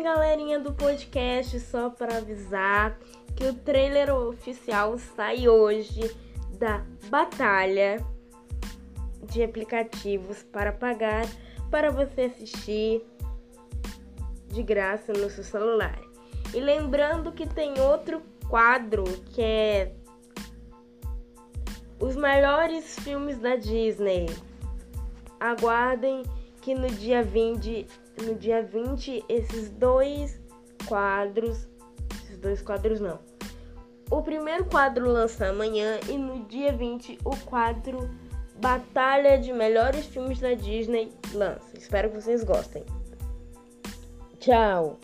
galerinha do podcast, só para avisar que o trailer oficial sai hoje da batalha de aplicativos para pagar para você assistir de graça no seu celular. E lembrando que tem outro quadro que é os melhores filmes da Disney. Aguardem que no dia 20, no dia 20 esses dois quadros, esses dois quadros não. O primeiro quadro lança amanhã e no dia 20 o quadro Batalha de Melhores Filmes da Disney lança. Espero que vocês gostem. Tchau.